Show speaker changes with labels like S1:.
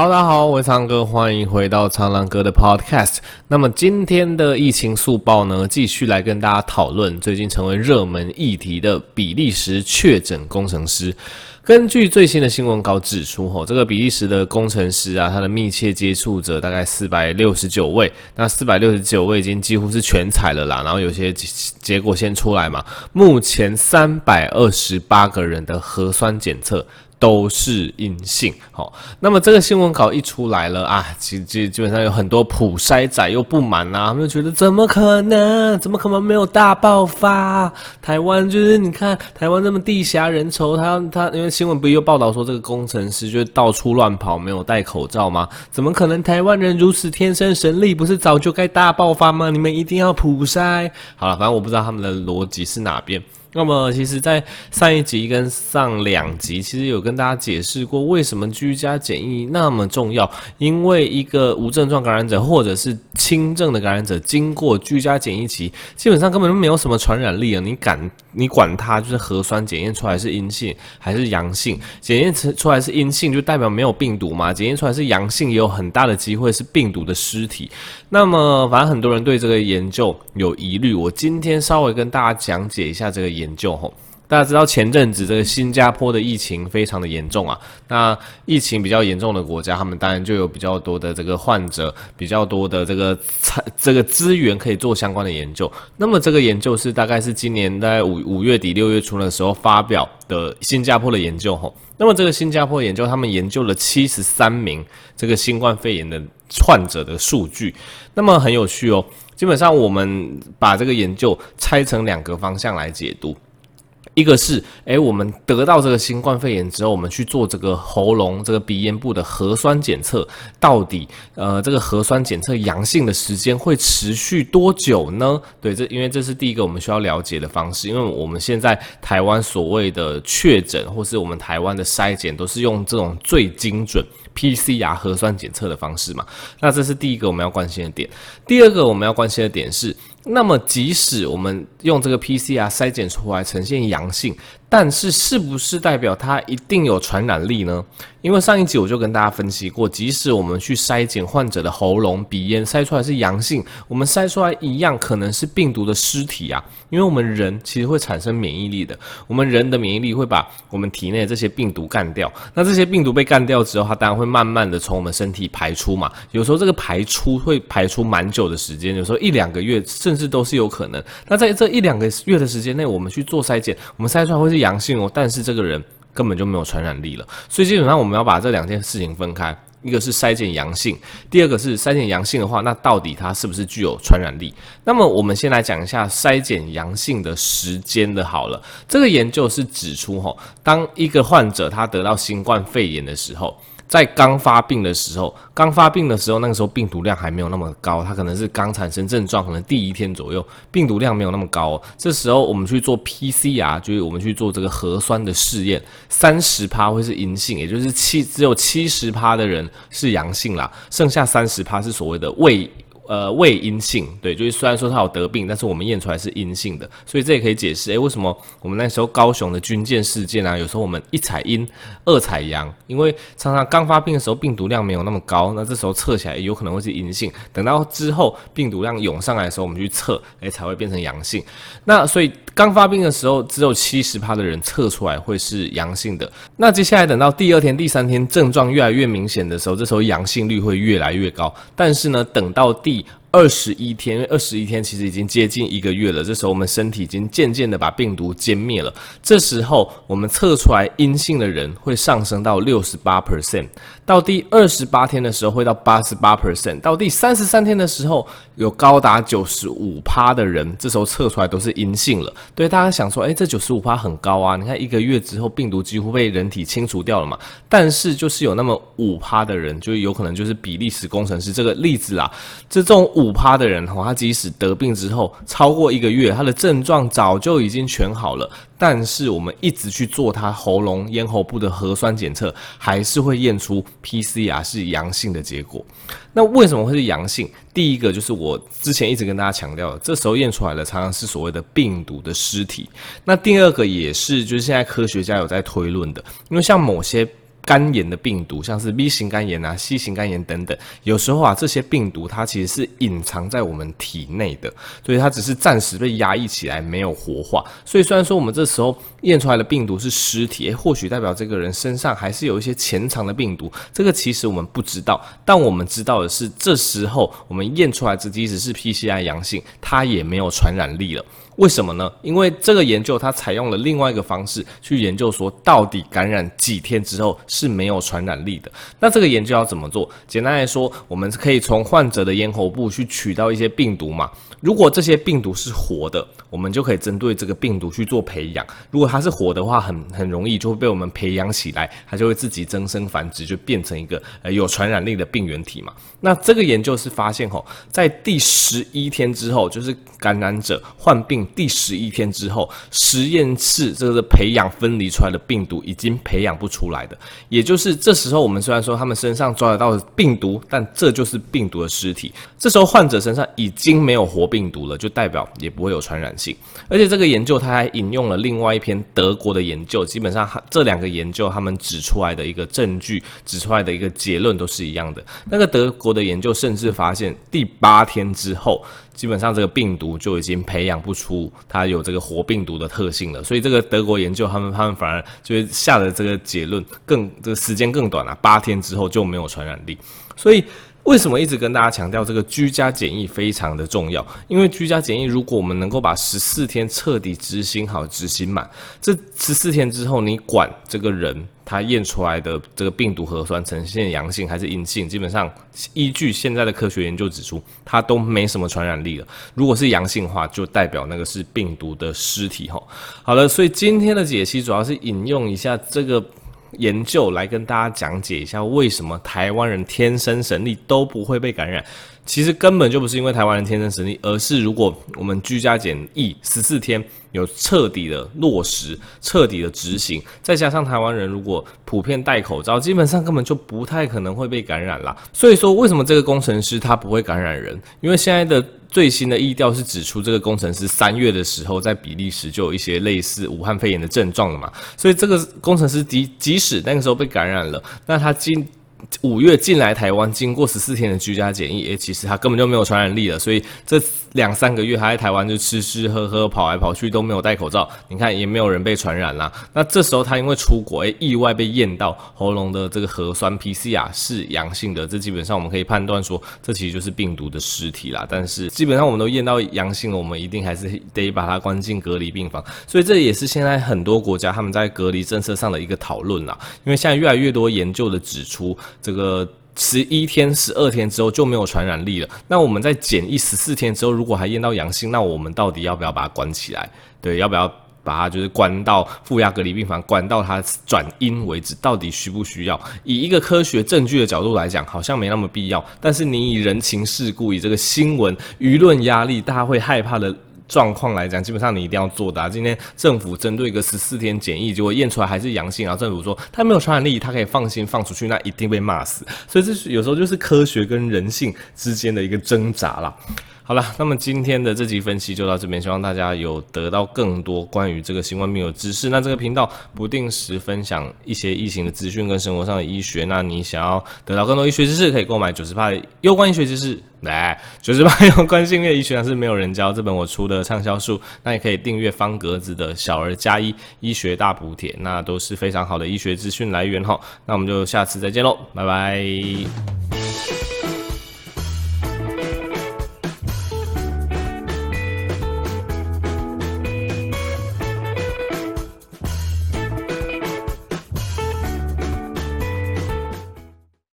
S1: 大家好，我是苍哥，欢迎回到苍狼哥的 Podcast。那么今天的疫情速报呢，继续来跟大家讨论最近成为热门议题的比利时确诊工程师。根据最新的新闻稿指出，吼，这个比利时的工程师啊，他的密切接触者大概四百六十九位，那四百六十九位已经几乎是全采了啦，然后有些结果先出来嘛，目前三百二十八个人的核酸检测。都是阴性，好，那么这个新闻稿一出来了啊，其实基本上有很多普筛仔又不满啊，他们觉得怎么可能，怎么可能没有大爆发？台湾就是你看台湾这么地狭人稠，他他因为新闻不又报道说这个工程师就到处乱跑，没有戴口罩吗？怎么可能台湾人如此天生神力，不是早就该大爆发吗？你们一定要普筛。好了，反正我不知道他们的逻辑是哪边。那么，其实，在上一集跟上两集，其实有跟大家解释过，为什么居家检疫那么重要。因为一个无症状感染者或者是轻症的感染者，经过居家检疫期，基本上根本就没有什么传染力啊！你敢，你管他就是核酸检验出来是阴性还是阳性？检验出来是阴性，就代表没有病毒嘛？检验出来是阳性，也有很大的机会是病毒的尸体。那么，反正很多人对这个研究有疑虑，我今天稍微跟大家讲解一下这个研究。吼，大家知道前阵子这个新加坡的疫情非常的严重啊。那疫情比较严重的国家，他们当然就有比较多的这个患者，比较多的这个资这个资源可以做相关的研究。那么这个研究是大概是今年在五五月底六月初的时候发表的新加坡的研究吼。那么这个新加坡研究，他们研究了七十三名这个新冠肺炎的患者的数据。那么很有趣哦。基本上，我们把这个研究拆成两个方向来解读。一个是，诶，我们得到这个新冠肺炎之后，我们去做这个喉咙、这个鼻咽部的核酸检测，到底，呃，这个核酸检测阳性的时间会持续多久呢？对，这因为这是第一个我们需要了解的方式，因为我们现在台湾所谓的确诊，或是我们台湾的筛检，都是用这种最精准 PCR 核酸检测的方式嘛。那这是第一个我们要关心的点。第二个我们要关心的点是。那么，即使我们用这个 PCR 筛检出来呈现阳性，但是是不是代表它一定有传染力呢？因为上一集我就跟大家分析过，即使我们去筛检患者的喉咙、鼻咽，筛出来是阳性，我们筛出来一样可能是病毒的尸体啊。因为我们人其实会产生免疫力的，我们人的免疫力会把我们体内的这些病毒干掉。那这些病毒被干掉之后，它当然会慢慢的从我们身体排出嘛。有时候这个排出会排出蛮久的时间，有时候一两个月甚至都是有可能。那在这一两个月的时间内，我们去做筛检，我们筛出来会是阳性哦，但是这个人。根本就没有传染力了，所以基本上我们要把这两件事情分开，一个是筛检阳性，第二个是筛检阳性的话，那到底它是不是具有传染力？那么我们先来讲一下筛检阳性的时间的好了。这个研究是指出，吼，当一个患者他得到新冠肺炎的时候。在刚发病的时候，刚发病的时候，那个时候病毒量还没有那么高，它可能是刚产生症状，可能第一天左右，病毒量没有那么高。这时候我们去做 PCR，就是我们去做这个核酸的试验，三十趴会是阴性，也就是七只有七十趴的人是阳性啦，剩下三十趴是所谓的未。呃，伪阴性，对，就是虽然说他有得病，但是我们验出来是阴性的，所以这也可以解释，诶、为什么我们那时候高雄的军舰事件啊，有时候我们一采阴，二采阳，因为常常刚发病的时候病毒量没有那么高，那这时候测起来有可能会是阴性，等到之后病毒量涌上来的时候，我们去测，诶、才会变成阳性。那所以刚发病的时候，只有七十趴的人测出来会是阳性的。那接下来等到第二天、第三天症状越来越明显的时候，这时候阳性率会越来越高。但是呢，等到第二十一天，因为二十一天其实已经接近一个月了。这时候我们身体已经渐渐的把病毒歼灭了。这时候我们测出来阴性的人会上升到六十八 percent，到第二十八天的时候会到八十八 percent，到第三十三天的时候有高达九十五趴的人，这时候测出来都是阴性了。对，大家想说，哎，这九十五趴很高啊！你看一个月之后病毒几乎被人体清除掉了嘛。但是就是有那么五趴的人，就有可能就是比利时工程师这个例子啊。这种。五趴的人哈，他即使得病之后超过一个月，他的症状早就已经全好了，但是我们一直去做他喉咙、咽喉部的核酸检测，还是会验出 PCR 是阳性的结果。那为什么会是阳性？第一个就是我之前一直跟大家强调的，这时候验出来的常常是所谓的病毒的尸体。那第二个也是，就是现在科学家有在推论的，因为像某些。肝炎的病毒，像是 B 型肝炎啊、C 型肝炎等等，有时候啊，这些病毒它其实是隐藏在我们体内的，所以它只是暂时被压抑起来，没有活化。所以虽然说我们这时候验出来的病毒是尸体，诶，或许代表这个人身上还是有一些潜藏的病毒，这个其实我们不知道。但我们知道的是，这时候我们验出来这即使是 PCR 阳性，它也没有传染力了。为什么呢？因为这个研究它采用了另外一个方式去研究，说到底感染几天之后是没有传染力的。那这个研究要怎么做？简单来说，我们可以从患者的咽喉部去取到一些病毒嘛。如果这些病毒是活的，我们就可以针对这个病毒去做培养。如果它是活的话，很很容易就会被我们培养起来，它就会自己增生繁殖，就变成一个呃有传染力的病原体嘛。那这个研究是发现吼，在第十一天之后，就是感染者患病。第十一天之后，实验室这个培养分离出来的病毒已经培养不出来的，也就是这时候我们虽然说他们身上抓得到病毒，但这就是病毒的尸体。这时候患者身上已经没有活病毒了，就代表也不会有传染性。而且这个研究他还引用了另外一篇德国的研究，基本上这两个研究他们指出来的一个证据，指出来的一个结论都是一样的。那个德国的研究甚至发现第八天之后。基本上这个病毒就已经培养不出它有这个活病毒的特性了，所以这个德国研究他们他们反而就是下的这个结论更这个时间更短了，八天之后就没有传染力。所以为什么一直跟大家强调这个居家检疫非常的重要？因为居家检疫如果我们能够把十四天彻底执行好、执行满，这十四天之后你管这个人。他验出来的这个病毒核酸呈现阳性还是阴性，基本上依据现在的科学研究指出，它都没什么传染力了。如果是阳性的话，就代表那个是病毒的尸体哈。好了，所以今天的解析主要是引用一下这个研究来跟大家讲解一下，为什么台湾人天生神力都不会被感染。其实根本就不是因为台湾人天生神力，而是如果我们居家检疫十四天有彻底的落实、彻底的执行，再加上台湾人如果普遍戴口罩，基本上根本就不太可能会被感染啦。所以说，为什么这个工程师他不会感染人？因为现在的最新的意调是指出，这个工程师三月的时候在比利时就有一些类似武汉肺炎的症状了嘛。所以这个工程师即即使那个时候被感染了，那他今五月进来台湾，经过十四天的居家检疫，诶，其实他根本就没有传染力了。所以这两三个月他在台湾就吃吃喝喝、跑来跑去都没有戴口罩，你看也没有人被传染啦。那这时候他因为出国，诶，意外被验到喉咙的这个核酸 PCR 是阳性的，这基本上我们可以判断说，这其实就是病毒的尸体啦。但是基本上我们都验到阳性了，我们一定还是得把它关进隔离病房。所以这也是现在很多国家他们在隔离政策上的一个讨论啦。因为现在越来越多研究的指出。这个十一天、十二天之后就没有传染力了。那我们在检疫十四天之后，如果还验到阳性，那我们到底要不要把它关起来？对，要不要把它就是关到负压隔离病房，关到它转阴为止？到底需不需要？以一个科学证据的角度来讲，好像没那么必要。但是你以人情世故，以这个新闻舆论压力，大家会害怕的。状况来讲，基本上你一定要做的啊。今天政府针对一个十四天检疫，结果验出来还是阳性，然后政府说他没有传染力，他可以放心放出去，那一定被骂死。所以这是有时候就是科学跟人性之间的一个挣扎啦。好了，那么今天的这集分析就到这边，希望大家有得到更多关于这个新冠病毒的知识。那这个频道不定时分享一些疫情的资讯跟生活上的医学。那你想要得到更多医学知识，可以购买九十趴攸关医学知识，来九十趴有关性命医学，是没有人教这本我出的畅销书。那也可以订阅方格子的小儿加一医学大补帖，那都是非常好的医学资讯来源哈。那我们就下次再见喽，拜拜。